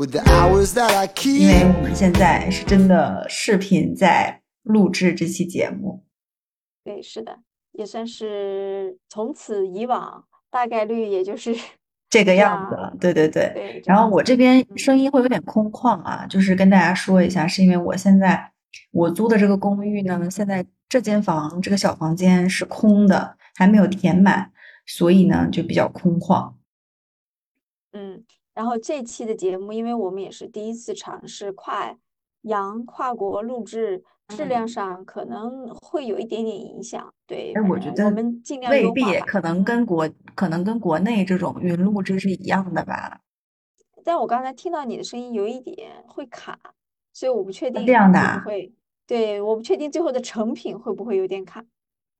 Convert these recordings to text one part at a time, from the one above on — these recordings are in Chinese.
因为 keep. 我们现在是真的视频在录制这期节目。对，是的，也算是从此以往，大概率也就是这个样样子了，对对对。对。然后我这边嗯声音会有点空旷啊，就是跟大家说一下，是因为我现在我租的这个公寓呢，现在这间房这个小房间是空的，还没有填满，所以呢就比较空旷。嗯，然后这期的节目，因为我们也是第一次尝试跨洋跨国录制，质量上可能会有一点点影响。对，哎，反我觉得我们尽量未。必可能嗯跟国可能跟国内这种云录制是一样的吧？但我刚才听到你的声音有一点会卡，所以我不确定这样的会，对，我不确定最后的成品会不会有点卡。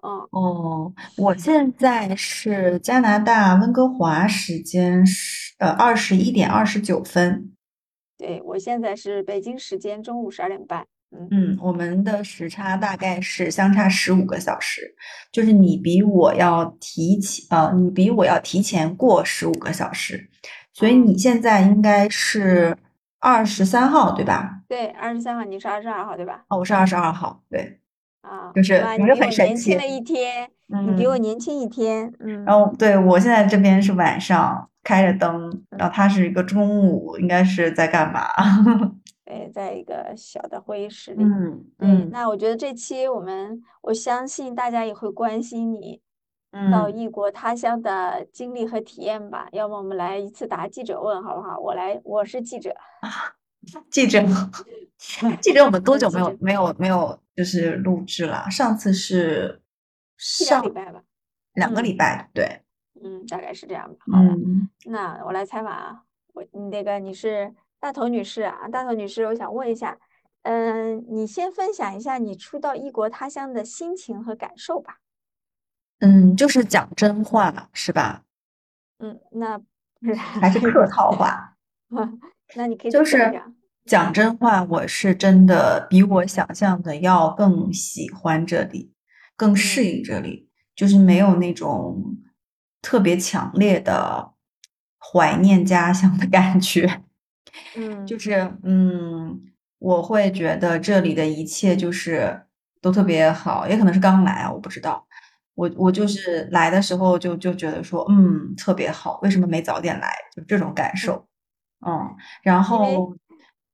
嗯，哦，我现在是加拿大温哥华时间是呃二十一点二十九分。对，我现在是北京时间中午十二点半。嗯，嗯，我们的时差大概是相差十五个小时，就是你比我要提前，呃，你比我要提前过十五个小时，所以嗯你现在应该是二十三号，对吧？对，二十三号，你是二十二号对吧？哦，我是二十二号，对，啊，就是哇，你很神奇年轻了一天，你比我嗯，年轻一天。嗯，然后对我现在这边是晚上开着灯，然后他是一个中午，应该是在干嘛？对，在一个小的会议室里。嗯对，嗯那我觉得这期我们，我相信大家也会关心你到嗯，异国他乡的经历和体验吧。要么我们来一次答记者问，好不好？我来，我是记者。记者，记者，我们多久没有没有没有就是录制了？上次是上礼拜吧。两个嗯礼拜，对，嗯，大概是这样吧。嗯那我来采访啊，我你那个你是大头女士啊，大头女士，我想问一下，嗯，你先分享一下你初到异国他乡的心情和感受吧。嗯，就是讲真话是吧？嗯，那不 是还是客套话？那你可以就是讲真话，我是真的比我想象的要更喜欢这里，更适嗯应这里，就是没有那种特别强烈的怀念家乡的感觉。嗯就是嗯，我会觉得这里的一切就是都特别好，也可能是刚来啊，我不知道。我我就是来的时候就就觉得说，嗯，特别好，为什么没早点来？就这种感受。嗯，然后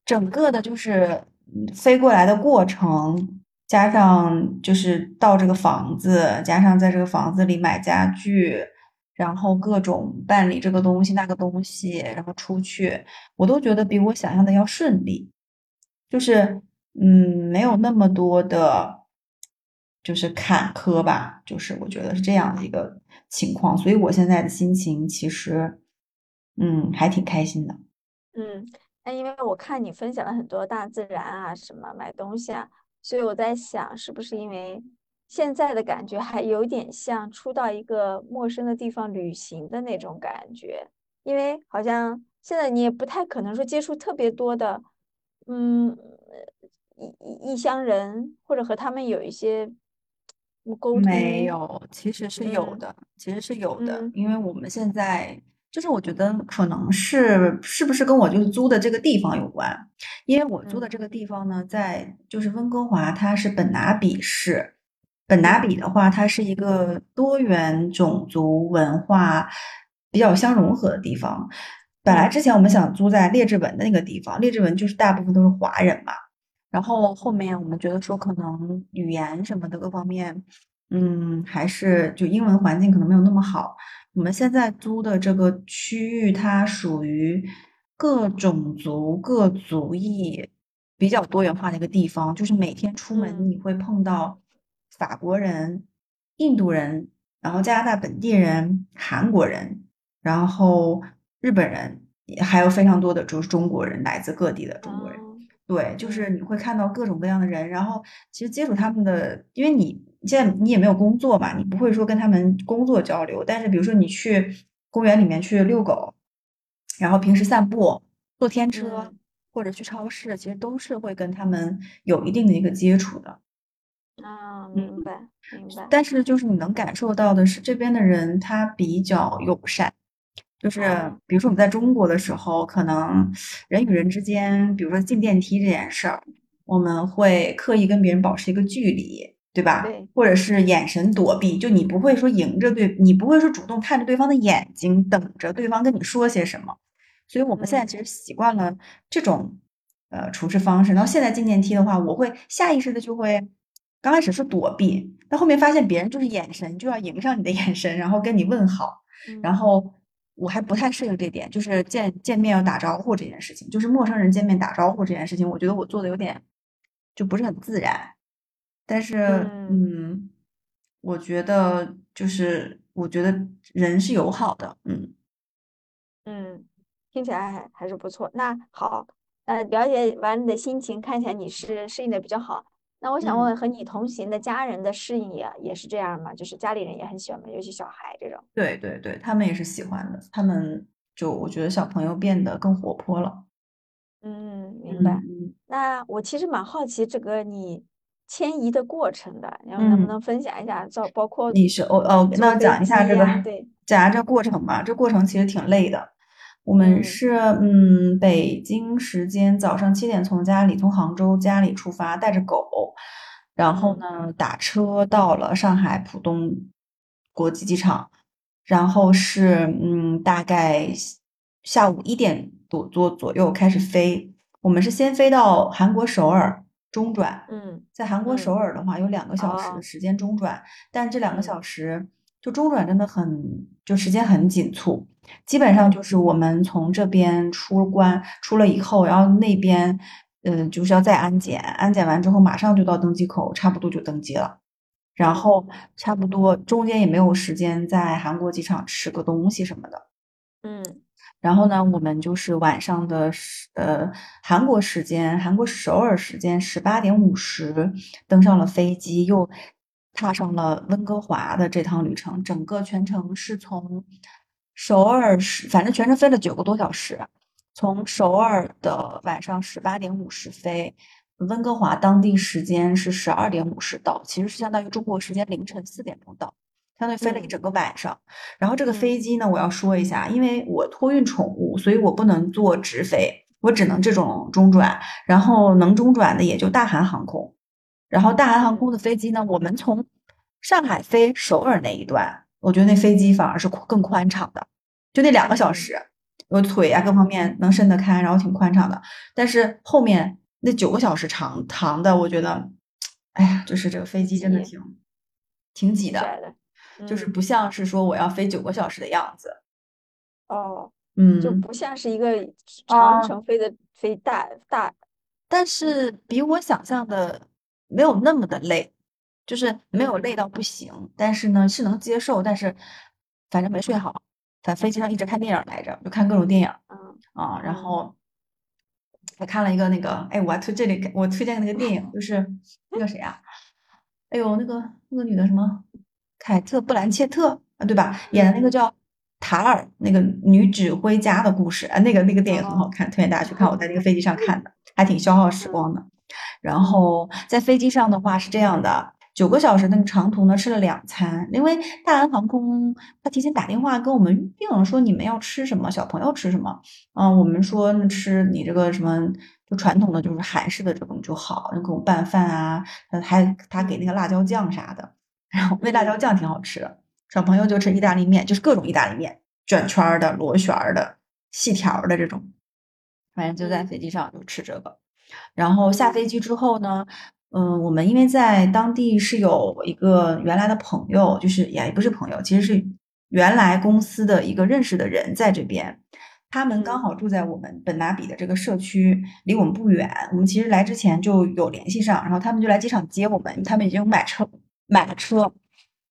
整个的就是嗯飞过来的过程，加上就是到这个房子，加上在这个房子里买家具，然后各种办理这个东西那个东西，然后出去，我都觉得比我想象的要顺利，就是嗯，没有那么多的，就是坎坷吧，就是我觉得是这样的一个情况，所以我现在的心情其实嗯还挺开心的。嗯，那因为我看你分享了很多大自然啊，什么买东西啊，所以我在想，是不是因为现在的感觉还有点像初到一个陌生的地方旅行的那种感觉？因为好像现在你也不太可能说接触特别多的，嗯，异异异乡人，或者和他们有一些沟通。没有，其实是有嗯的，其实是有的，嗯因为我们现在就是我觉得可能是是不是跟我就是租的这个地方有关，因为我租的嗯这个地方呢，在就是温哥华，它是本拿比市。本拿比的话，它是一个多元种族文化比较相融合的地方。本来嗯之前我们想租在列治文的那个地方，列治文就是大部分都是华人嘛。然后后面我们觉得说，可能语言什么的各方面，嗯，还是就英文环境可能没有那么好。我们现在租的这个区域，它属于各种族、各族裔比较多元化的一个地方，就是每天出门嗯你会碰到法国人、印度人，然后加拿大本地人、韩国人，然后日本人，还有非常多的就是中国人，来自各地的中国人。哦对，就是你会看到各种各样的人，然后其实接触他们的，因为你现在你也没有工作嘛，你不会说跟他们工作交流，但是比如说你去公园里面去遛狗，然后平时散步、坐天车嗯或者去超市，其实都是会跟他们有一定的一个接触的。啊，嗯明白明白。但是就是你能感受到的是，这边的人他比较友善，就是哦比如说我们在中国的时候，可能人与人之间，比如说进电梯这件事儿，我们会刻意跟别人保持一个距离，对吧？对或者是眼神躲避，就你不会说迎着对，你不会说主动看着对方的眼睛，等着对方跟你说些什么。所以我们现在嗯其实习惯了这种呃处事方式。然后现在进电梯的话，我会下意识的就会，刚开始是躲避，但后面发现别人就是眼神就要迎上你的眼神，然后跟你问好。然嗯后我还不太适应这点，就是见见面要打招呼这件事情，就是陌生人见面打招呼这件事情，我觉得我做的有点就不是很自然。但是，嗯嗯，我觉得就是我觉得人是友好的，嗯嗯，听起来还还是不错。那好，呃，了解完你的心情，看起来你是适应的比较好。那我想问嗯。问，和你同行的家人的适应也也是这样吗？就是家里人也很喜欢吗？尤其小孩这种。对对对，他们也是喜欢的，他们就我觉得小朋友变得更活泼了。嗯，明白。嗯那我其实蛮好奇这个你迁移的过程的，然后能不嗯，能分享一下？照包括你是哦哦，那讲一下这个，对，讲一下这过程吧。这过程其实挺累的。我们嗯是嗯，北京时间早上七点从家里从杭州家里出发，带着狗，然后嗯呢打车到了上海浦东国际机场，然后是嗯大概下午一点多左左右开始飞。我们是先飞到韩国首尔中转，嗯在韩国首嗯尔的话有两个小时的哦时间中转，但这两个嗯小时就中转真的很就时间很紧促，基本上就是我们从这边出关出了以后，然后那边嗯就是要再安检，安检完之后马上就到登机口，差不多就登机了。然后差不多中间也没有时间在韩国机场吃个东西什么的。嗯然后呢，我们就是晚上的呃韩国时间，韩国首尔时间十八点五十登上了飞机，又踏上了温哥华的这趟旅程。整个全程是从首尔是，反正全程飞了九个多小时，从首尔的晚上十八点五十飞，温哥华当地时间是十二点五十到，其实是相当于中国时间凌晨四点钟到。相当于飞了一嗯。整个晚上，然后这个嗯。飞机呢，我要说一下，因为我托运宠物，所以我不能坐直飞，我只能这种中转，然后能中转的也就大韩航空，然后大韩航空的飞机呢，我们从上海飞首尔那一段，我觉得那飞机反而是更宽敞的，就那两个小嗯。时，我腿啊各方面能伸得开，然后挺宽敞的，但是后面那九个小时长长的，我觉得，哎呀，就是这个飞机真的挺挺挤的。就是不像是说我要飞九个小时的样子。哦，嗯，就不像是一个啊长程飞的飞大大，但是比我想象的没有那么的累，就是没有累到不行，但是呢是能接受，但是反正没睡好，在飞机上一直看电影来着，就看各种电影嗯啊，然嗯后。还看了一个那个，哎，我还推这里我推荐的那个电影，就是 那个谁啊，哎呦，那个那个女的什么，凯特·布兰切特啊，对吧？演的那个嗯叫塔尔，那个女指挥家的故事啊，那个那个电影很好哦看，推荐大家去看。我在那个飞机上看的，还挺消耗时嗯光的。然后在飞机上的话是这样的，九个小时那个长途呢吃了两餐，因为大韩航空他提前打电话跟我们预定了，说你们要吃什么，小朋友吃什么。嗯，我们说那吃你这个什么就传统的就是韩式的这种就好，那种拌饭啊，呃还他给那个辣椒酱啥的，然后那辣椒酱挺好吃的。小朋友就吃意大利面，就是各种意大利面，卷圈儿的、螺旋儿的、细条儿的这种，反正就在嗯飞机上就吃这个。然后下飞机之后呢，嗯，我们因为在当地是有一个原来的朋友，就是也不是朋友，其实是原来公司的一个认识的人在这边，他们刚嗯好住在我们本拿比的这个社区，离我们不远。我们其实来之前就有联系上，然后他们就来机场接我们，他们已经买车买了车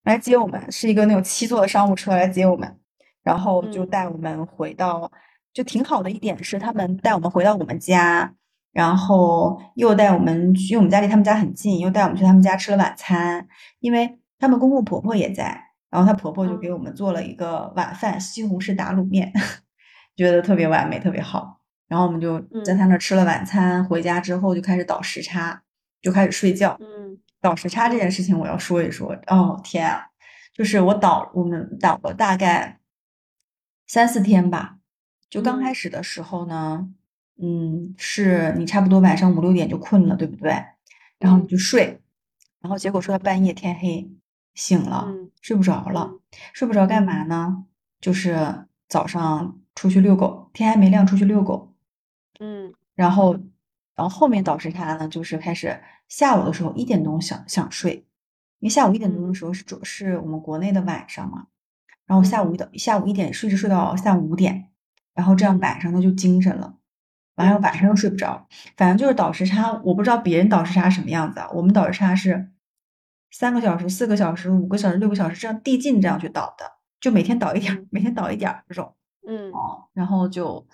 来接我们，是一个那种七座的商务车来接我们，然后就嗯带我们回到，就挺好的一点是他们带我们回到我们家。然后又带我们去，因为我们家离他们家很近，又带我们去他们家吃了晚餐，因为他们公公婆婆也在，然后她婆婆就给我们做了一个晚饭，西红柿打卤面，觉得特别完美，特别好。然后我们就在嗯他那儿吃了晚餐，回家之后就开始倒时差，就开始睡觉。嗯倒时差这件事情我要说一说。哦天啊，就是我倒我们倒了大概三四天吧。就刚开嗯始的时候呢，嗯，是你差不多晚上五六点就困了，对不对？然后你嗯就睡，然后结果睡到半夜天黑，醒了，嗯睡不着了，嗯睡不着干嘛呢？就是早上出去遛狗，天还没亮出去遛狗，嗯然后，然后后面倒时差呢，就是开始下午的时候一点钟想想睡，因为下午一点钟的嗯。时候是主是我们国内的晚上嘛，然后下午嗯一到下午一点睡着睡到下午五点，然后这样嗯晚上他就精神了，完了嗯晚上又睡不着，反正就是倒时差，我不知道别人倒时差什么样子啊，我们倒时差是三个小时、四个小时、五个小时、六个小时这样递进这样去倒的，就每天倒一点每天倒一点儿这种。嗯哦，然后就，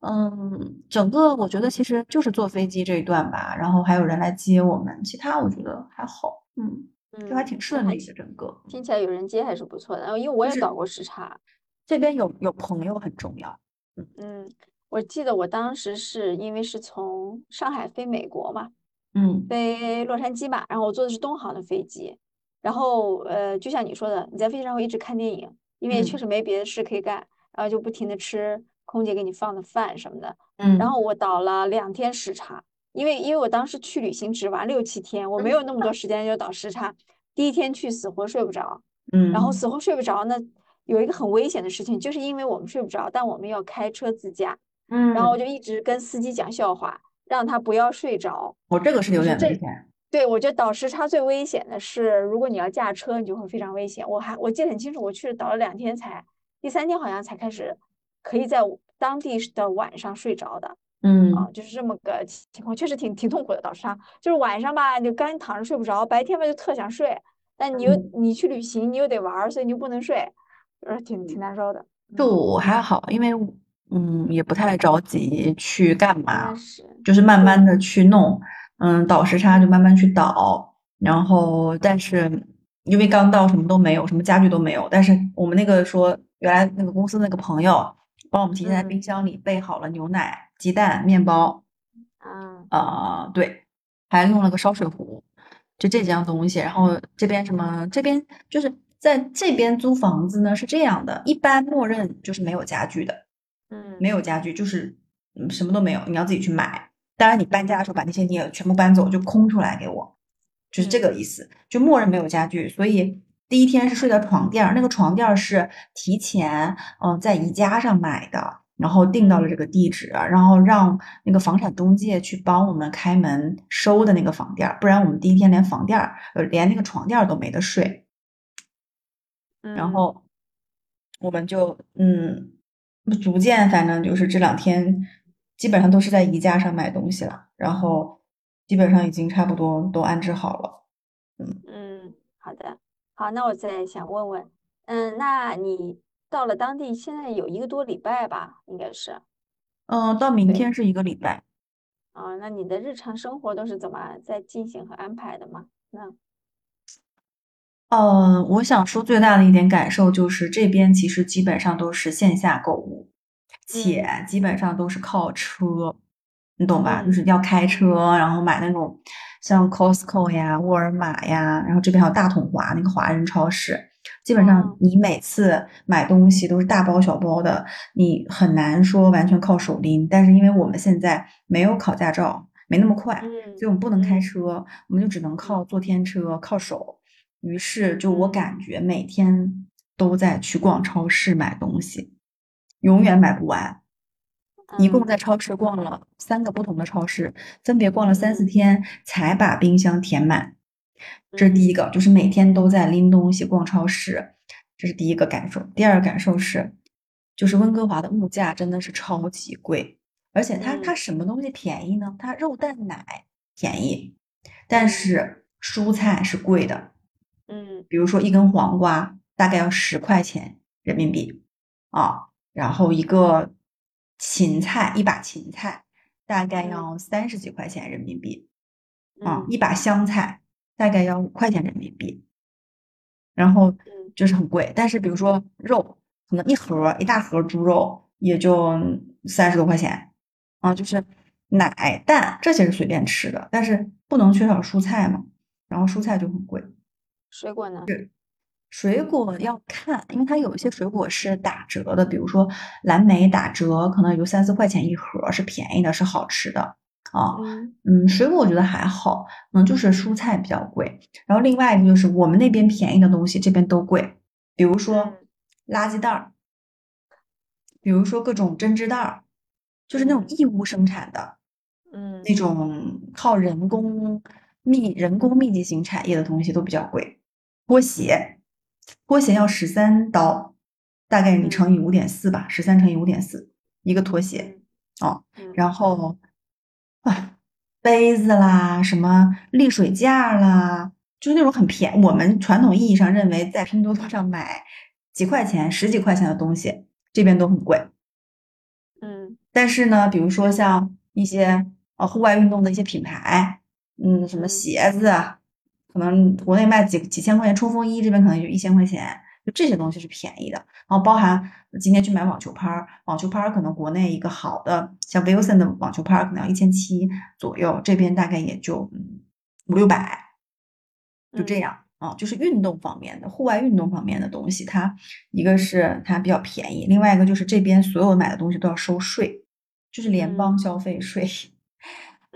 嗯，整个我觉得其实就是坐飞机这一段吧，然后还有人来接我们，其他我觉得还好，嗯，就还嗯，挺顺利的，整个。听起来有人接还是不错的。然后因为我也倒过时差，这边有有朋友很重要，嗯，我记得我当时是因为是从上海飞美国嘛，嗯飞洛杉矶吧，然后我坐的是东航的飞机，然后呃，就像你说的，你在飞机上会一直看电影，因为确嗯实没别的事可以干，然后就不停的吃空姐给你放的饭什么的。嗯，然后我倒了两天时差，因为因为我当时去旅行只玩六七天，我没有那么多时间就倒时差。第一天去死活睡不着，嗯然后嗯死活睡不着呢，有一个很危险的事情，就是因为我们睡不着，但我们要开车自驾，嗯然后我嗯，就一直跟司机讲笑话，让他不要睡着。我这个是有点危险，对，我觉得倒时差最危险的是，如果你要驾车，你就会非常危险。我还我记得很清楚，我去了倒了两天才，第三天好像才开始可以在当地的晚上睡着的。嗯啊，就是这么个情况，确实挺挺痛苦的。倒时差就是晚上吧，你就干躺着睡不着，白天吧就特想睡，但你又嗯，你去旅行，你又得玩儿，所以你就不能睡，就是挺挺难受的。就我还好，因为嗯也不太着急去干嘛，是就是慢慢，的去弄，嗯，倒时差就慢慢去倒，然后但是因为刚到什么都没有，什么家具都没有，但是我们那个说原来那个公司那个朋友帮我们提前在冰嗯箱里备好了牛奶、鸡蛋、面包，啊呃，对，还弄了个烧水壶，就这几样东西。然后这边什么，这边就是在这边租房子呢是这样的，一般默认就是没有家具的，嗯没嗯有家具就是嗯什么都没有，你要自己去买。当然你搬家的时候把那些你也全部搬走，就空出来给我，就是这个嗯意思，就默认没有家具。所以第一天是睡的床垫儿，那个床垫儿是提前嗯、呃在宜家上买的。然后订到了嗯这个地址，然后让那个房产中介去帮我们开门收的那个房垫儿，不然我们第一天连房垫儿，呃，连那个床垫儿都没得睡。然嗯后我们就嗯，逐渐反正就是这两天基本上都是在宜家上买东西了，然后基本上已经差不多都安置好了。嗯嗯，好的，好，那我再想问问，嗯，那你到了当地现在有一个多礼拜吧，应该是，嗯，到明对，天是一个礼拜。啊，那你的日常生活都是怎么在进行和安排的吗？那呃，我想说最大的一点感受就是这边其实基本上都是线下购物，且嗯基本上都是靠车，你懂吧？就嗯是要开车，然后买那种像 Costco 呀、沃尔玛呀，然后这边还有大统华那个华人超市，基本上哦你每次买东西都是大包小包的，你很难说完全靠手拎。但是因为我们现在没有考驾照，没那么快，所嗯以我们不能开嗯车，我们就只能靠坐天车，靠手。于是就我嗯感觉每天都在去逛超市买东西，永远买不完。一共嗯在超市逛了三个不同的超市，分别逛了三四嗯天，才把冰箱填满。这是第一嗯个，就是每天都在拎东西逛超市，这是第一个感受。第二个感受是，就是温哥华的物价真的是超级贵，而且它它嗯什么东西便宜呢？它肉蛋奶便宜，但嗯是蔬菜是贵的。嗯比如说一根黄瓜大概要十块钱人民币啊，然后一个芹菜，一把芹菜大概嗯要三十几块钱人民币啊，嗯一把香菜大概要五块钱人民币，然后嗯就是很贵。但是比如说肉，可能一盒一大盒猪肉也就三十多块钱啊，就是奶蛋这些是随便吃的，但是不能缺少蔬菜嘛，然后蔬菜就很贵。水果呢？水果要看，因为它有一些水果是打折的，比如说蓝莓打折，可能有三四块钱一盒，是便宜的，是好吃的啊。嗯嗯，水果我觉得还好，嗯，就是蔬菜比较贵。然后另外一个就是我们那边便宜的东西，这边都贵，比如说嗯垃圾袋儿，比如说各种针织袋儿，就是那种嗯义乌生产的。嗯那种靠人工密人工密集型产业的东西都比较贵。拖鞋，拖鞋要十三刀，大概你乘以五点四吧，十三乘以五点四一个拖鞋哦。嗯然后啊，杯子啦，什么沥水架啦，就是那种很便我们传统意义上认为在拼多多上买几块钱、十几块钱的东西，这边都很贵。嗯但是呢，比如说像一些呃户外运动的一些品牌，嗯，什么嗯鞋子啊，可能国内卖几几千块钱冲锋衣，这边可能就一千块钱，就这些东西是便宜的。然后包含今天去买网球拍儿，网球拍儿可能国内一个好的像 Wilson 的网球拍儿可能要一千七左右，这边大概也就嗯五六百，就这嗯样。啊，就是运动方面的，户外运动方面的东西，它一个是它比较便宜，另外一个就是这边所有买的东西都要收税，就是联邦嗯消费税，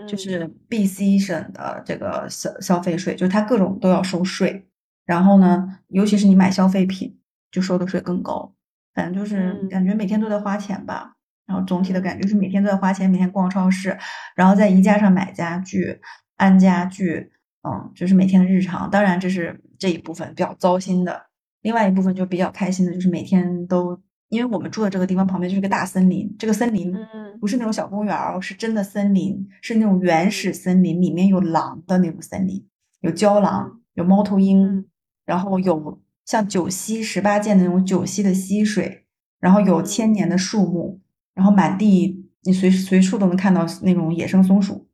就嗯是 BC 省的这个消消费税，就是它各种都要收税。然后呢，尤其是你买消费品，就收的税更高。反正就是嗯感觉每天都在花钱吧。然后总体的嗯感觉是每天都在花钱，每天逛超市，然后在宜家上买家具、安家具，嗯，就是每天的日常。当然，这是这一部分比较糟心的。另外一部分就比较开心的，就是每天都，因为我们住的这个地方旁边就是个大森林，这个森林嗯。不是那种小公园是真的森林，是那种原始森林，里面有狼的那种森林，有郊狼，有猫头鹰，嗯。然后有像九溪十八涧的那种九溪的溪水，然后有千嗯年的树木，然后满地你随随处都能看到那种野生松鼠。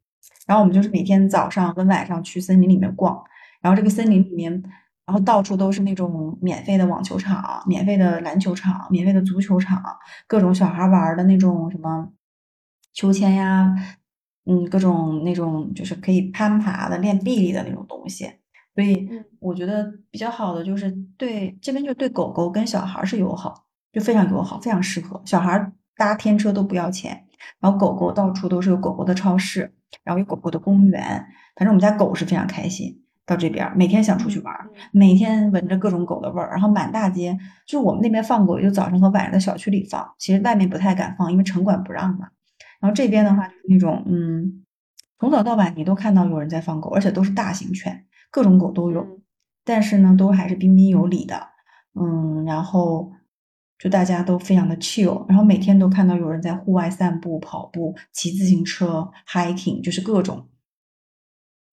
然后我们就是每天早上跟晚上去森林里面逛，然后这个森林里面，然后到处都是那种免费的网球场、免费的篮球场、免费的足球场，各种小孩玩的那种什么秋千呀，嗯，各种那种就是可以攀爬的、练臂力的那种东西。所以嗯我觉得比较好的就是对这边就对狗狗跟小孩是友好，就非常友好，非常适合。小孩搭天车都不要钱，然后狗狗到处都是有狗狗的超市，然后有狗狗的公园。反正我们家狗是非常开心，到这边儿每天想出去玩每天闻着各种狗的味儿，然后满大街就是我们那边放狗，就早上和晚上在小区里放，其实外面不太敢放，因为城管不让嘛。然后这边的话就是那种嗯，从早到晚你都看到有人在放狗，而且都是大型犬，各种狗都有。嗯但是呢，都还是彬彬有礼的，嗯，然后就大家都非常的 chill，然后每天都看到有人在户外散步、跑步、骑自行车、hiking，就是各种，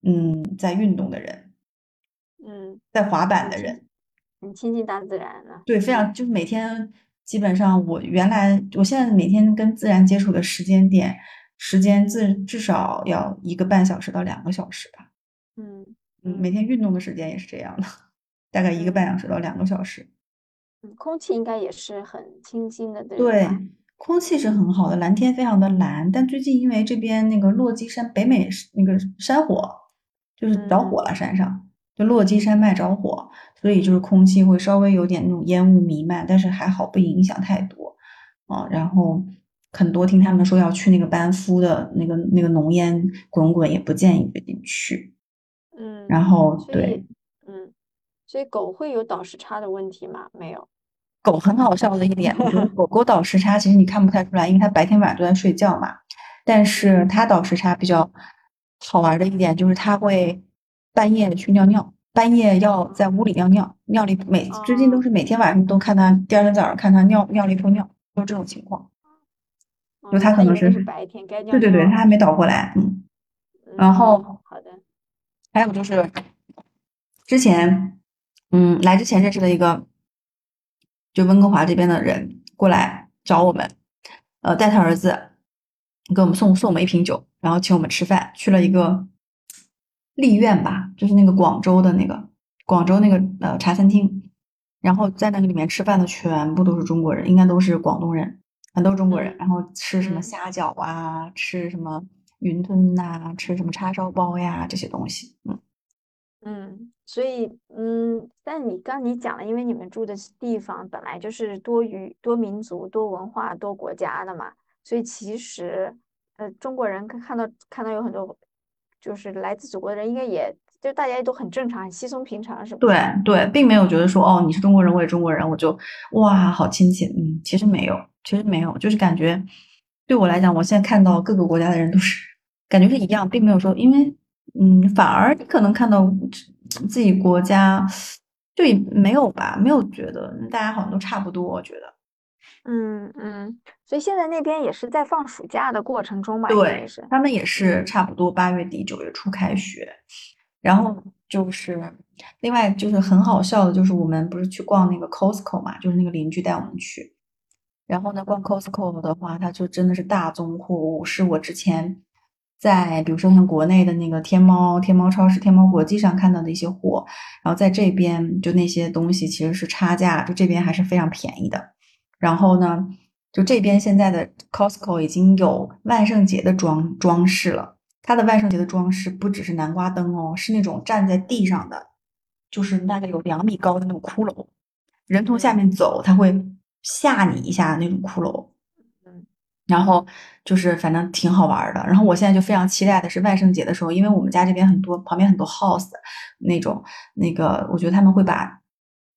嗯，在运动的人，嗯，在滑板的人，很亲近大自然了。对，非常就是每天基本上我原来我现在每天跟自然接触的时间点时间至至少要一个半小时到两个小时吧。嗯嗯，每天运动的时间也是这样的，大概一个半小时到两个小时。嗯，空气应该也是很清新的，对对吧？，空气是很好的，蓝天非常的蓝。但最近因为这边那个落基山北美那个山火，就是着火了，山上就落基山脉着火，所以就是空气会稍微有点那种烟雾弥漫，但是还好不影响太多啊。然后很多听他们说要去那个班夫的那个那个浓烟滚滚，也不建议最近去。嗯，然后对。嗯，所以狗会有倒时差的问题吗？没有。狗很好笑的一点，就是狗狗倒时差其实你看不太出来，因为它白天晚上都在睡觉嘛。但是它倒时差比较好玩的一点就是它会半夜去尿尿，半夜要在屋里尿尿，尿了一每最近都是每天晚上都看他，第二天早上看他尿尿了一泡尿，就是这种情况。就他可能是白天该尿对对对，他还没倒过来，嗯。然嗯后好的，还有就是之前，嗯，来之前认识的一个，就温哥华这边的人过来找我们，呃，带他儿子给我们送送我们一瓶酒，然后请我们吃饭，去了一个丽苑吧，就是那个广州的那个广州那个呃茶餐厅，然后在那个里面吃饭的全部都是中国人，应该都是广东人，全都是中国人，嗯。然后吃什么嗯。虾饺啊，吃什么云吞呐、吃什么叉烧包呀这些东西，嗯。嗯，所以，嗯，但你刚你讲了，因为你们住的地方本来就是多语、多民族、多文化、多国家的嘛，所以其实，呃，中国人看到看到有很多就是来自祖国的人，应该也就大家都很正常、很稀松平常，是不对对，并没有觉得说哦，你是中国人，我也中国人，我就哇好亲切。嗯，其实没有，其实没有，就是感觉对我来讲，我现在看到各个国家的人都是感觉是一样，并没有说因为嗯，反而你可能看到。自己国家就也没有吧，没有觉得大家好像都差不多，我觉得。嗯嗯，所以现在那边也是在放暑假的过程中吧？对，是他们也是差不多八月底九月初开学，然后就是另外就是很好笑的，就是我们不是去逛那个 Costco 嘛，就是那个邻居带我们去，然后呢逛 Costco 的话，它就真的是大宗货物，是我之前。在比如说像国内的那个天猫、天猫超市、天猫国际上看到的一些货，然后在这边就那些东西其实是差价，就这边还是非常便宜的。然后呢，就这边现在的 Costco 已经有万圣节的装装饰了。它的万圣节的装饰不只是南瓜灯哦，是那种站在地上的，就是大概有两米高的那种骷髅，人从下面走，它会吓你一下的那种骷髅。然后就是反正挺好玩的，然后我现在就非常期待的是万圣节的时候，因为我们家这边很多旁边很多 house 那种那个，我觉得他们会把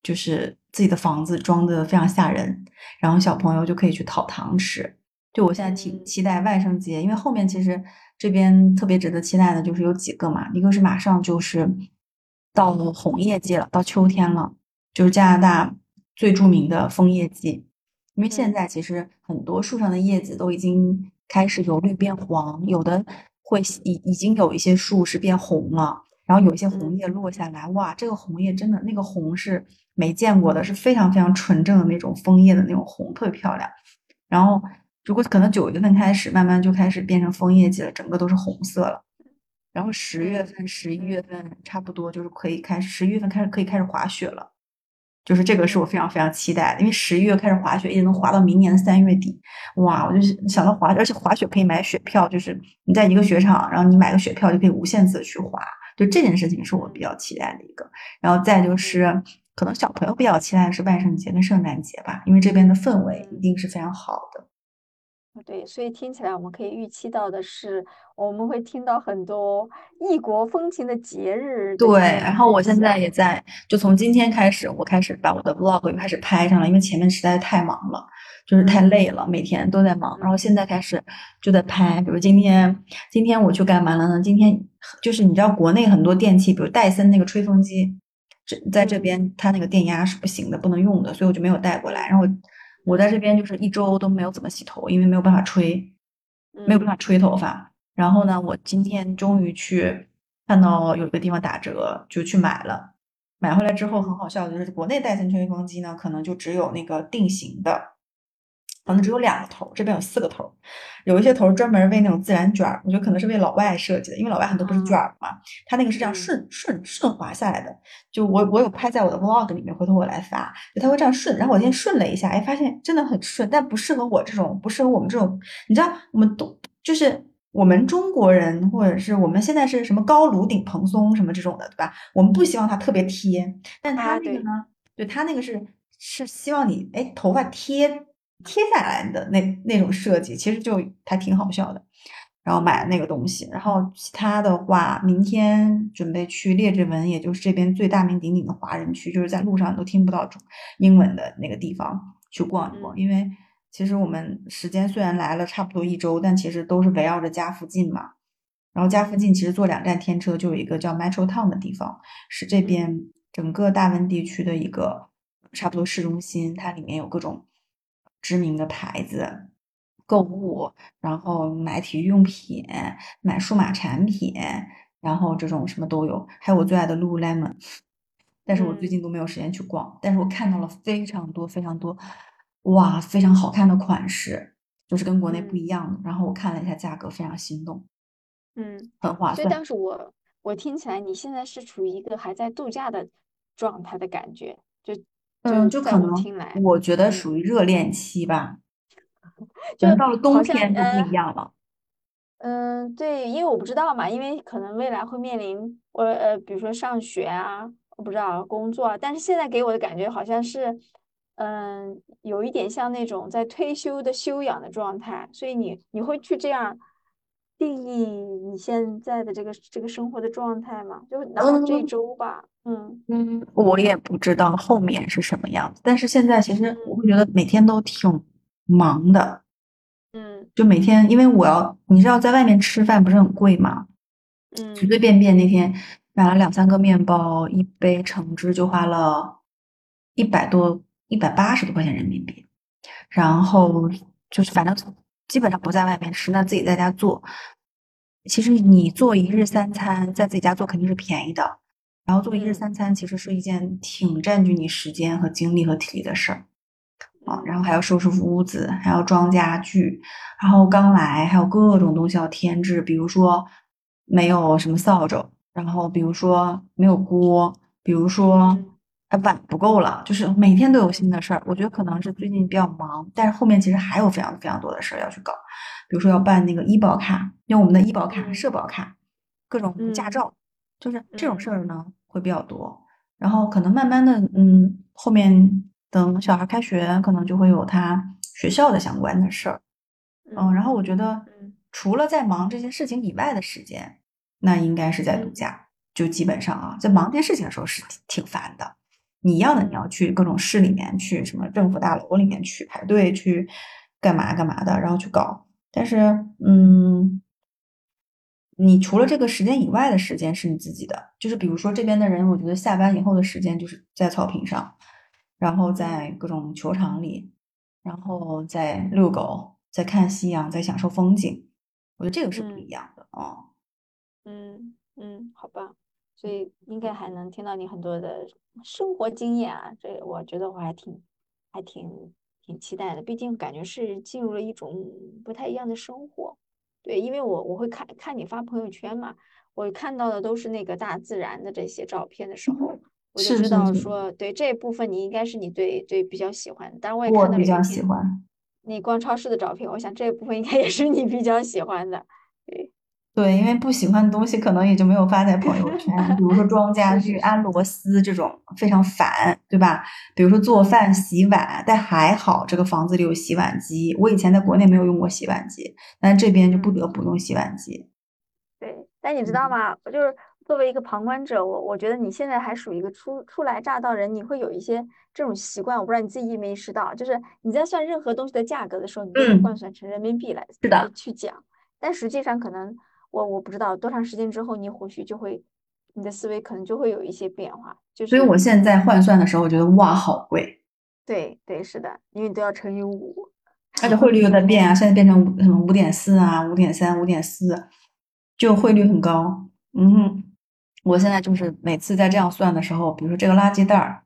就是自己的房子装的非常吓人，然后小朋友就可以去讨糖吃。就我现在挺期待万圣节，因为后面其实这边特别值得期待的就是有几个嘛，一个是马上就是到红叶季了，到秋天了，就是加拿大最著名的枫叶季。因为现在其实很多树上的叶子都已经开始由绿变黄，有的会已已经有一些树是变红了，然后有一些红叶落下来，哇，这个红叶真的那个红是没见过的，是非常非常纯正的那种枫叶的那种红，特别漂亮。然后如果可能九月份开始慢慢就开始变成枫叶季了，整个都是红色了。然后十月份、十一月份差不多就是可以开始，十一月份开始可以开始滑雪了。就是这个是我非常非常期待的，因为十一月开始滑雪，一直能滑到明年的三月底。哇，我就想到滑，而且滑雪可以买雪票，就是你在一个雪场，然后你买个雪票就可以无限次去滑。就这件事情是我比较期待的一个。然后再就是，可能小朋友比较期待的是万圣节跟圣诞节吧，因为这边的氛围一定是非常好的。对，所以听起来我们可以预期到的是，我们会听到很多异国风情的节日。对，然后我现在也在，就从今天开始，我开始把我的 vlog 又开始拍上了，因为前面实在是太忙了，就是太累了，每天都在忙。然后现在开始就在拍，比如今天，今天我去干嘛了呢？今天就是你知道，国内很多电器，比如戴森那个吹风机，这在这边它那个电压是不行的，不能用的，所以我就没有带过来。然后。我在这边就是一周都没有怎么洗头，因为没有办法吹，没有办法吹头发。然后呢，我今天终于去看到有一个地方打折，就去买了。买回来之后很好笑的就是，国内戴森吹风机呢，可能就只有那个定型的。可能只有两个头，这边有四个头，有一些头专门为那种自然卷儿，我觉得可能是为老外设计的，因为老外很多不是卷儿嘛，它那个是这样顺顺顺滑下来的。就我我有拍在我的 vlog 里面，回头我来发，就它会这样顺。然后我今天顺了一下，哎，发现真的很顺，但不适合我这种，不适合我们这种。你知道，我们都就是我们中国人，或者是我们现在是什么高颅顶蓬松什么这种的，对吧？我们不希望它特别贴，但它那个呢，对它那个是是希望你哎头发贴。贴下来的那那种设计，其实就还挺好笑的。然后买了那个东西，然后其他的话，明天准备去列治文，也就是这边最大名鼎鼎的华人区，就是在路上都听不到中英文的那个地方去逛一逛。因为其实我们时间虽然来了差不多一周，但其实都是围绕着家附近嘛。然后家附近其实坐两站天车就有一个叫 Metro Town 的地方，是这边整个大温地区的一个差不多市中心，它里面有各种。知名的牌子购物，然后买体育用品，买数码产品，然后这种什么都有，还有我最爱的 Lululemon，但是我最近都没有时间去逛，但是我看到了非常多非常多，哇，非常好看的款式，就是跟国内不一样的。然后我看了一下价格，非常心动，嗯，很划算。所以当时我我听起来，你现在是处于一个还在度假的状态的感觉，就。嗯，就可能我觉得属于热恋期吧，就到了冬天就不一样了。嗯，对，因为我不知道嘛，因为可能未来会面临我呃，比如说上学啊，我不知道工作，但是现在给我的感觉好像是，嗯，有一点像那种在退休的休养的状态，所以你你会去这样定义你现在的这个这个生活的状态嘛？就哪怕这周吧，嗯。嗯，我也不知道后面是什么样子，但是现在其实我会觉得每天都挺忙的，嗯。就每天。因为我要你知道在外面吃饭不是很贵嘛，随嗯。随便便那天买了两三个面包，一杯橙汁就花了一百多一百八十多块钱人民币，然后就是反正基本上不在外面吃，那自己在家做。其实你做一日三餐，在自己家做肯定是便宜的，然后做一日嗯三餐其实是一件挺占据你时间和精力和体力的事儿啊。然后还要收拾屋子，还要装家具，然后刚来还有各种东西要添置，比如说没有什么扫帚，然后比如说没有锅，比如说嗯呃碗不够了，就是每天都有新的事儿。我觉得可能是最近比较忙，但是后面其实还有非常非常多的事儿要去搞，比如说要办那个医保卡，用我们的医保卡、嗯社保卡，各种驾嗯照，就是这种嗯事儿呢会比较多。然后可能慢慢的，嗯，后面等小孩开学，可能就会有他学校的相关的事儿。嗯，然后我觉得嗯除了在忙这些事情以外的时间，那应该是在度嗯假。就基本上啊，在忙这件事情的时候是挺挺烦的。你一样的，你要嗯去各种市里面去，什么政府大楼里面去排队去干嘛干嘛的，然后去搞。但是，嗯，你除了这个时间以外的时间是你自己的，就是比如说这边的人，我觉得下班以后的时间就是在草坪上，然后在各种球场里，然后在遛狗，在看夕阳，在享受风景。我觉得这个是不一嗯样的哦。嗯嗯，好吧，所以应该还能听到你很多的生活经验啊，这我觉得我还挺还挺挺期待的，毕竟感觉是进入了一种不太一样的生活。对，因为我我会看看你发朋友圈嘛，我看到的都是那个大自然的这些照片的时候，我就是知是是，道说，对这部分你应该是你对对比较喜欢的。当然，我也看到了比较喜欢。你逛超市的照片，我想这部分应该也是你比较喜欢的。对，对，因为不喜欢的东西可能也就没有发在朋友圈，比如说装家具、安螺丝这种非常烦，对吧？比如说做饭、洗碗，但还好这个房子里有洗碗机。我以前在国内没有用过洗碗机，但这边就不嗯。得不用洗碗机。对，但你知道嗯吗？我就是作为一个旁观者，我我觉得你现在还属于一个初初来乍到人，你会有一些这种习惯，我不知道你自己意没意识到，就是你在算任何东西的价格的时候，你都会嗯，换算成人民币来是的。来去讲，但实际上可能我我不知道多长时间之后，你或许就会你的思维可能就会有一些变化，就是所以我现在换算的时候，我觉得哇，好贵，对对是的，因为你都要乘以五，而且汇率又在变啊，现在变成五什么五点四啊、五点三、五点四，就汇率很高。嗯哼，我现在就是每次在这样算的时候，比如说这个垃圾袋儿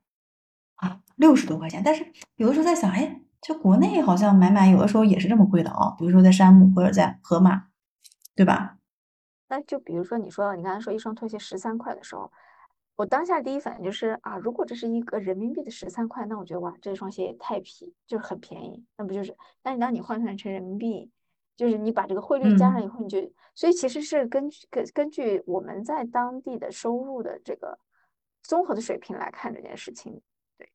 啊，六十多块钱，但是有的时候在想，哎，就国内好像买买有的时候也是这么贵的啊，比如说在山姆或者在盒马，对吧？那就比如说你说你刚才说一双拖鞋十三块的时候，我当下第一反应就是啊，如果这是一个人民币的十三块，那我觉得哇，这双鞋也太便就是很便宜，那不就是？但是当你换算成人民币，就是你把这个汇率加上以嗯，后，你就所以其实是根据根根据我们在当地的收入的这个综合的水平来看这件事情。对，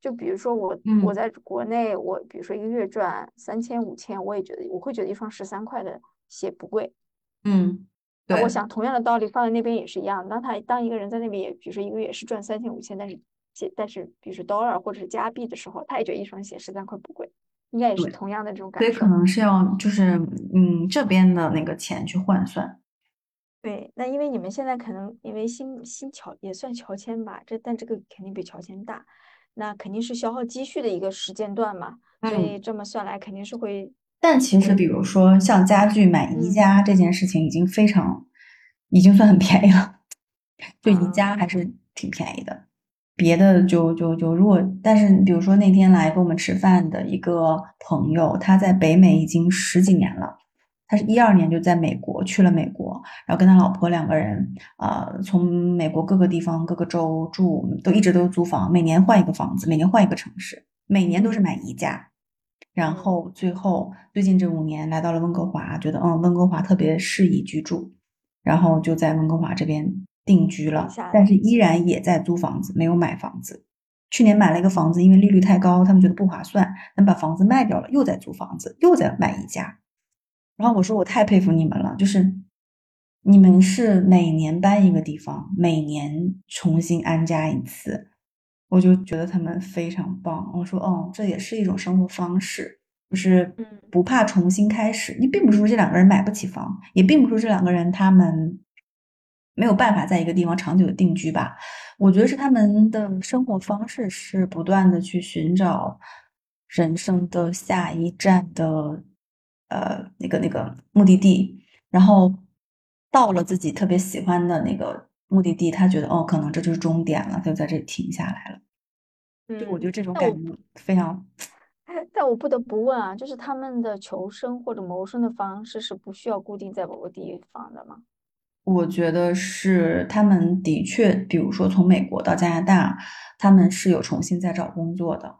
就比如说我我嗯在国内，我比如说一个月赚三千五千，我也觉得我会觉得一双十三块的鞋不贵。嗯，那我。想同样的道理放在那边也是一样。当他当一个人在那边也，比如说一个月是赚三千五千，但是且但是比如说 dollar 或者是加币的时候，他也觉得一双鞋十三块不贵，应该也是，同样的这种感觉所以可。能是要就是嗯这边的那个钱去换算。对，那因为你们现在可能因为新新乔也算乔迁吧，这但这个肯定比乔迁大，那肯定是消耗积蓄的一个时间段嘛，所嗯，以这么算来肯定是会但其实比如说像家具买宜嗯家这件事情已经非常，已经算很便宜了，就宜家啊还是挺便宜的。别的就就就如果，但是比如说那天来跟我们吃饭的一个朋友，他在北美已经十几年了，他是一二年就在美国去了美国，然后跟他老婆两个人，呃，从美国各个地方各个州住，都一直都租房，每年换一个房子，每年换一个城市，每年都是嗯买宜家。然嗯后最后最近这五年来到了温哥华，觉得嗯温哥华特别适宜居住，然后就在温哥华这边定居了但是依然也在租房子，没有买房子。去年买了一个房子，因为利率太高，他们觉得不划算，那把房子卖掉了，又在租房子，又在买一家。然后我说我太佩服你们了，就是你们是每年搬一个地方，每年重新安家一次，我就觉得他们非常棒。我说哦，这也是一种生活方式，就是嗯不怕重新开始。你并不是说这两个人买不起房，也并不是说这两个人他们没有办法在一个地方长久的定居吧。我觉得是他们的生活方式是不断的去寻找人生的下一站的呃那个那个目的地，然后到了自己特别喜欢的那个目的地，他觉得哦，可能这就是终点了，他就在这里停下来了。就我觉得这种感觉非常，但我不得不问啊，就是他们的求生或者谋生的方式是不需要固定在某个地方的吗？我觉得是他们的确，比如说从美国到加拿大，他们是有重新再找工作的。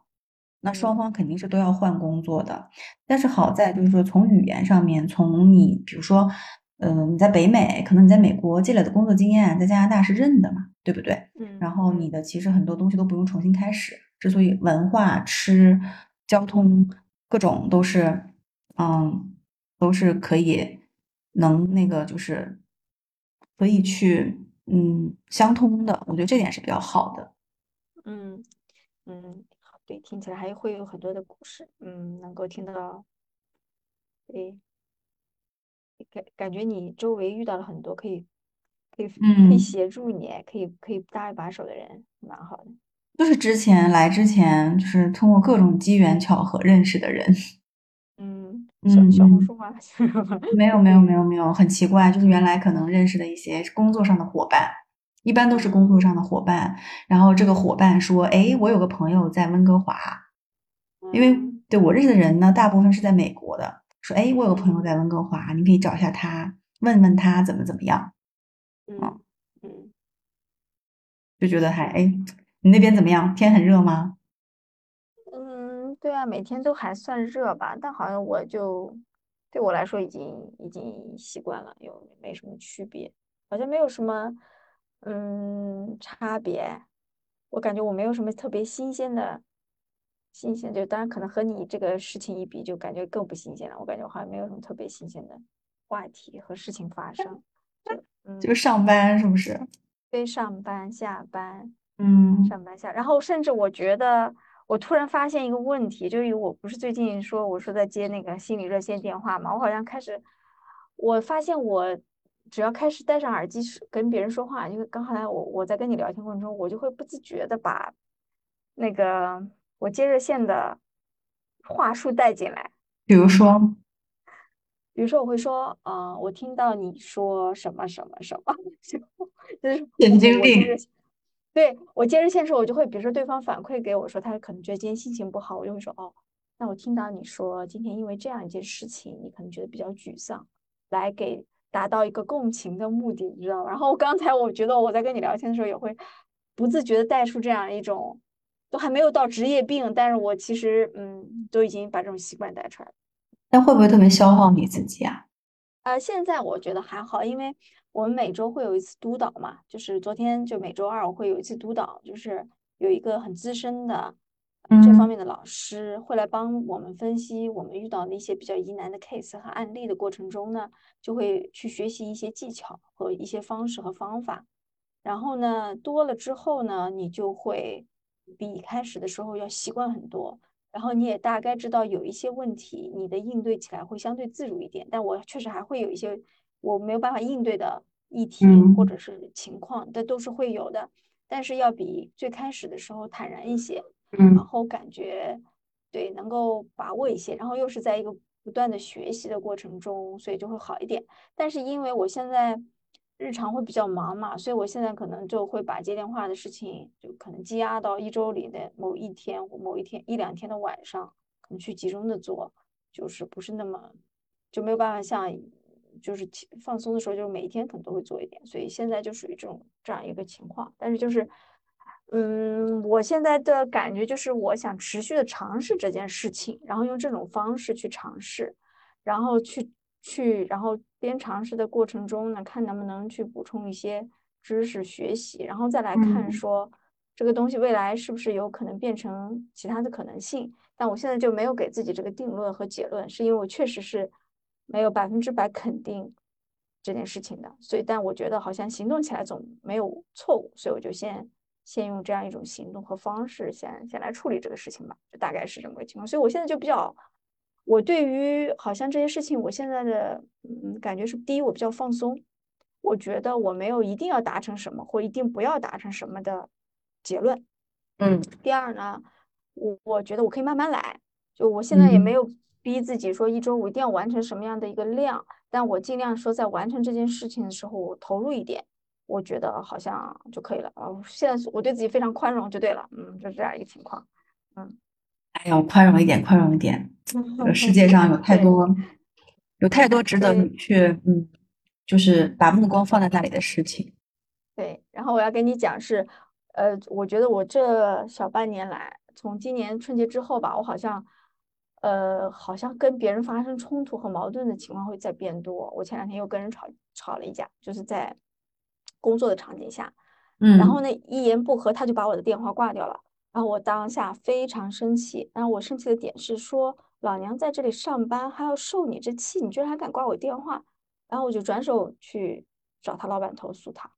那双嗯方肯定是都要换工作的，但是好在就是说从语言上面，从你比如说，嗯、你在北美，可能你在美国积累的工作经验，在加拿大是认的嘛，对不对？嗯，然后你嗯的其实很多东西都不用重新开始，之所以文化、吃、交通各种都是，嗯，都是可以能那个就是可以去嗯相通的，我觉得这点是比较好的。嗯嗯，对，听起来还会有很多的故事，嗯，能够听到，对，感感觉你周围遇到了很多可以可以可以嗯协助你，可以可以搭一把手的人，蛮好的。就是之前来之前，就是通过各种机缘巧合认识的人。嗯，小嗯嗯小红书 吗？没有没有没有没有，很奇怪，就是原来可能认识的一些工作上的伙伴，一般都是工作上的伙伴。然后这个伙伴说：“哎，我有个朋友在温哥华，因为嗯对我认识的人呢，大部分是在美国的。说，哎，我有个朋友在温哥华，你可以找一下他，问问他怎么怎么样。嗯嗯，就觉得还哎，你那边怎么样？天很热吗？嗯，对啊，每天都还算热吧，但好像我就对我来说已经已经习惯了，又没什么区别，好像没有什么嗯差别。我感觉我没有什么特别新鲜的，新鲜就当然可能和你这个事情一比，就感觉更不新鲜了。我感觉我好像没有什么特别新鲜的话题和事情发生，就嗯，就是上班是不是？非上班下班。嗯上班下，然后甚至我觉得，我突然发现一个问题，就是我不是最近说我说在接那个心理热线电话嘛，我好像开始，我发现我只要开始戴上耳机跟别人说话，因为刚才我我在跟你聊天过程中，我就会不自觉的把那个我接热线的话术带进来，比如说，比如说我会说，嗯、我听到你说什么什么什么，就就是神经病对我接热线的时候，我就会，比如说对方反馈给我说，他可能觉得今天心情不好，我就会说，哦，那我听到你说今天因为这样一件事情，你可能觉得比较沮丧，来给达到一个共情的目的，你知道吗？然后刚才我觉得我在跟你聊天的时候，也会不自觉的带出这样一种，都还没有到职业病，但是我其实嗯，都已经把这种习惯带出来了。那会不会特别消耗你自己啊？呃，现在我觉得还好，因为我们每周会有一次督导嘛，就是昨天就每周二我会有一次督导，就是有一个很资深的呃这方嗯面的老师会来帮我们分析我们遇到的一些比较疑难的 case 和案例的过程中呢，就会去学习一些技巧和一些方式和方法，然后呢，多了之后呢，你就会比一开始的时候要习惯很多。然后你也大概知道有一些问题，你的应对起来会相对自如一点。但我确实还会有一些我没有办法应对的议题或嗯者是情况，这都是会有的。但是要比最开始的时候坦然一些，然嗯后感觉对能够把握一些，然后又是在一个不断的学习的过程中，所以就会好一点。但是因为我现在日常会比较忙嘛，所以我现在可能就会把接电话的事情就可能积压到一周里的某一天或某一天一两天的晚上，可能去集中的做，就是不是那么就没有办法像就是放松的时候，就是每一天可能都会做一点，所以现在就属于这种这样一个情况。但是就是，嗯，我现在的感觉就是我想持续的尝试这件事情，然后用这种方式去尝试，然后去去，然后边尝试的过程中呢，看能不能去补充一些知识学习，然后再来看嗯说这个东西未来是不是有可能变成其他的可能性。但我现在就没有给自己这个定论和结论，是因为我确实是没有百分之百肯定这件事情的，所以但我觉得好像行动起来总没有错误，所以我就先先用这样一种行动和方式先先来处理这个事情吧，就大概是这么个情况。所以我现在就比较，我对于好像这些事情，我现在的嗯感觉是，第一我比较放松，我觉得我没有一定要达成什么或一定不要达成什么的结论。嗯第二呢，我我觉得我可以慢慢来，就我现在也没嗯有逼自己说一周我一定要完成什么样的一个量，但我尽量说在完成这件事情的时候我投入一点，我觉得好像就可以了。啊，现在我对自己非常宽容就对了，嗯，就是这样一个情况。嗯，哎呀，宽容一点，宽容一点。这个世界上有太多，有太多值得你去，嗯，就是把目光放在那里的事情。对，然后我要跟你讲是，呃，我觉得我这小半年来，从今年春节之后吧，我好像，呃，好像跟别人发生冲突和矛盾的情况会在变多。我前两天又跟人吵吵了一架，就是在工作的场景下，嗯然后嗯呢，一言不合他就把我的电话挂掉了，然后我当下非常生气，然后我生气的点是说，老娘在这里上班还要受你这气，你居然还敢挂我电话，然后我就转手去找他老板投诉他。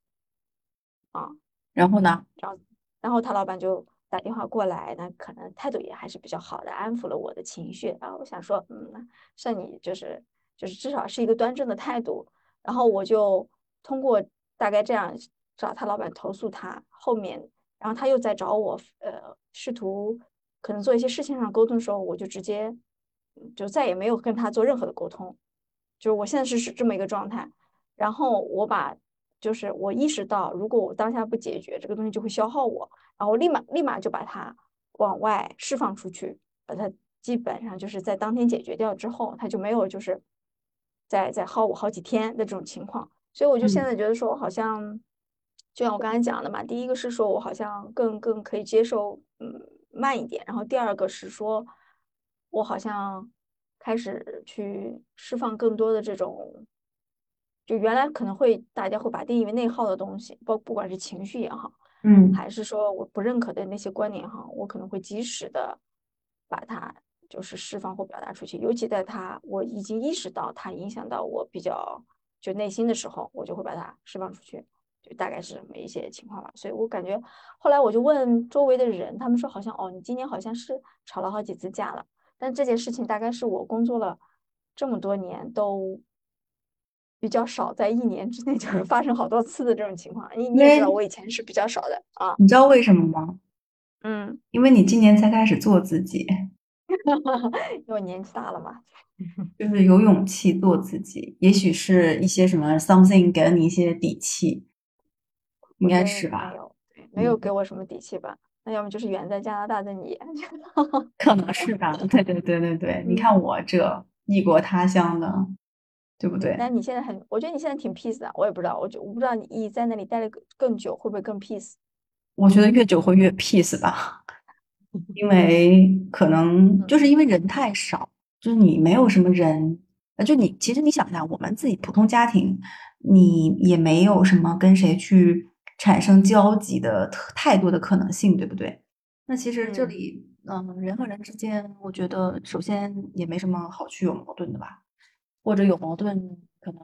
啊，然后呢？然后然后他老板就打电话过来，那可能态度也还是比较好的，安抚了我的情绪。然后我想说，嗯，算你就是就是至少是一个端正的态度。然后我就通过大概这样找他老板投诉他，后面然后他又在找我，呃，试图可能做一些事情上沟通的时候，我就直接就再也没有跟他做任何的沟通，就是我现在是是这么一个状态。然后我把就是我意识到，如果我当下不解决这个东西，就会消耗我，然后我立马立马就把它往外释放出去，把它基本上就是在当天解决掉之后，它就没有就是再再耗我好几天的这种情况。所以我就现嗯在觉得说，我好像就像我刚才讲的嘛，第一个是说我好像更更可以接受，嗯，慢一点，然后第二个是说我好像开始去释放更多的这种。就原来可能会大家会把定义为内耗的东西，包不管是情绪也好，嗯还是说我不认可的那些观念哈，我可能会及时的把它就是释放或表达出去，尤其在它我已经意识到它影响到我比较就内心的时候，我就会把它释放出去，就大概是这么一些情况吧。所以我感觉后来我就问周围的人，他们说好像哦，你今年好像是吵了好几次架了，但这件事情大概是我工作了这么多年都。比较少，在一年之内 就是发生好多次的这种情况。你你也知道，我以前是比较少的啊。你知道为什么吗？嗯，因为你今年才开始做自己，因为年纪大了嘛。就是有勇气做自己。也许是一些什么 something 给了你一些底气，应该是吧没？有，对，没有嗯给我什么底气吧？那要么就是远在加拿大的你。可能是吧。对对对对对，你看我这异国他乡的，对不对？那你现在很，我觉得你现在挺 peace 的，我也不知道，我就我不知道你你在那里待的更更久，会不会更 peace？我觉得越久会越 peace 吧，因为可能就是因为人太少，就是你没有什么人，那，就你其实你想一下，我们自己普通家庭，你也没有什么跟谁去产生交集的特太多的可能性，对不对？那其实这嗯里，嗯，人和人之间，我觉得首先也没什么好去有矛盾的吧，或者有矛盾，可能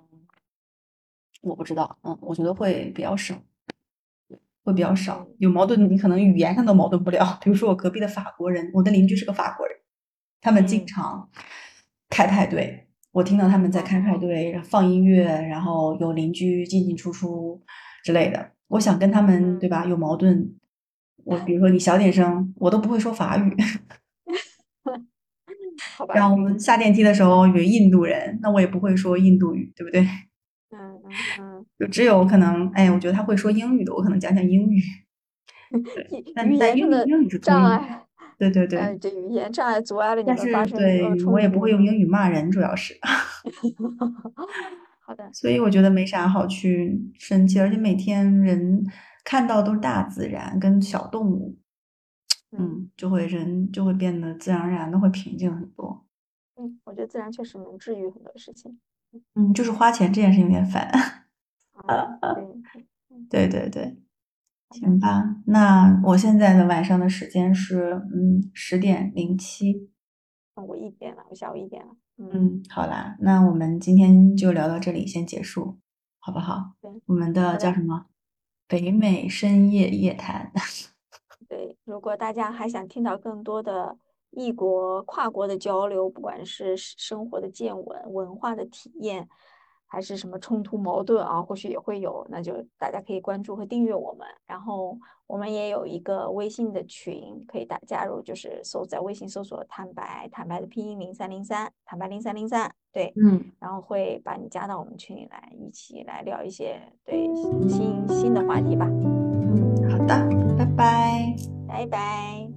我不知道，嗯，我觉得会比较少。会比较少，有矛盾你可能语言上都矛盾不了。比如说我隔壁的法国人，我的邻居是个法国人，他们经嗯常开派对，我听到他们在开派对，放音乐，然后有邻居进进出出之类的。我想跟他们，对吧？有矛盾，我比如说你小点声，我都不会说法语。好吧。然后我们下电梯的时候有印度人，那我也不会说印度语，对不对？嗯嗯嗯，就只有可能，哎，我觉得他会说英语的，我可能讲讲英语。语但但英的英语是障碍，对对对。呃，对语言障碍阻碍了你但是们发生对呃冲我也不会用英语骂人，主要是，好的，所以我觉得没啥好去生气，而且每天人看到都是大自然跟小动物，嗯，就会人就会变得自然而然的会平静很多。嗯，我觉得自然确实能治愈很多事情。嗯，就是花钱这件事有点烦。对对对，行吧。那我现在的晚上的时间是嗯十点零七。我一点了，我下午一点了。嗯，好啦，那我们今天就聊到这里，先结束，好不好？对，我们的叫什么？北美深夜夜谈。对，如果大家还想听到更多的异国跨国的交流，不管是生活的见闻、文化的体验。还是什么冲突矛盾啊？或许也会有，那就大家可以关注和订阅我们。然后我们也有一个微信的群，可以打加入，就是搜在微信搜索“坦白”，坦白的拼音零三零三，坦白零三零三，对，嗯，然后会把你加到我们群里来，一起来聊一些对新新的话题吧。嗯，好的，拜拜，拜拜。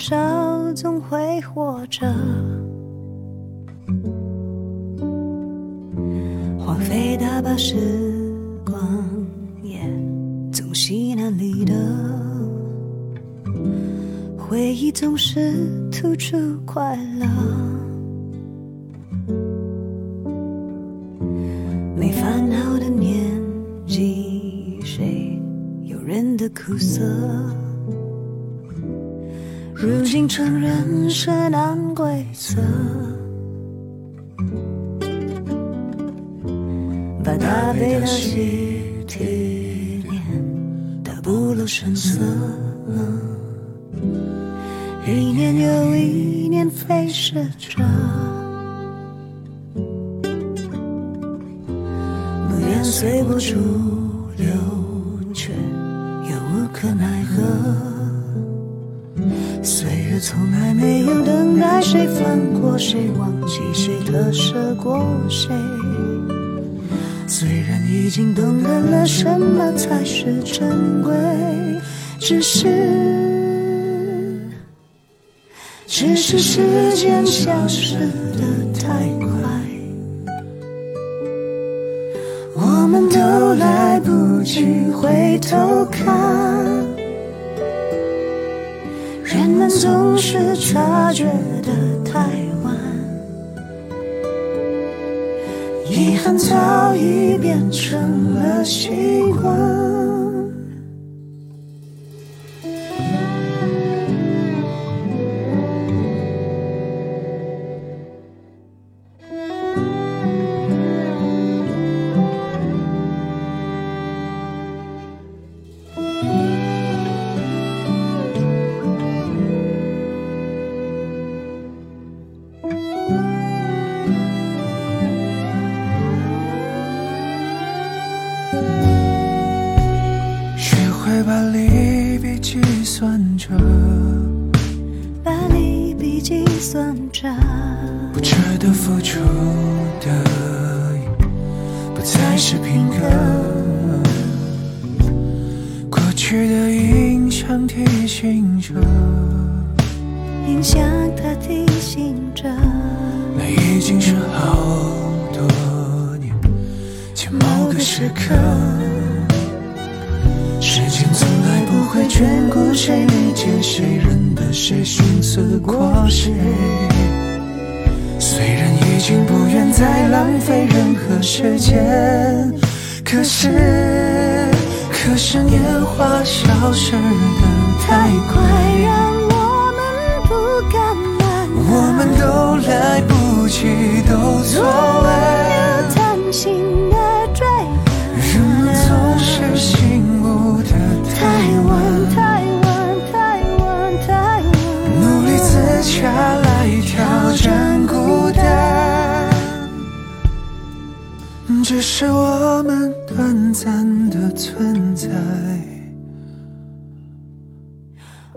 少总会活着，荒废大把时光，也总稀难离的回忆总是突出快乐，是难规则，把大悲的喜体验的不露声色，谁，忘记谁，割舍过谁。虽然已经懂得了什么才是珍贵，只是，只是时间消失的太快，我们都来不及回头看。人们总是察觉的太早已变成了习惯。已经好多年，前某个时刻，时间从来不会眷顾谁，理解谁，认得谁，寻思过谁，虽然已经不愿再浪费任何时间，可是可是年华消失的太快，让我们不敢慢，我们都来不。只是我们短暂的存在，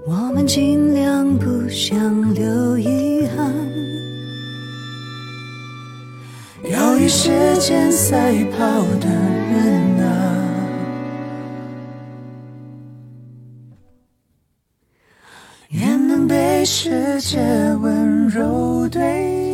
我们尽量不想留遗与时间赛跑的人啊，愿能被。被世界温柔对待。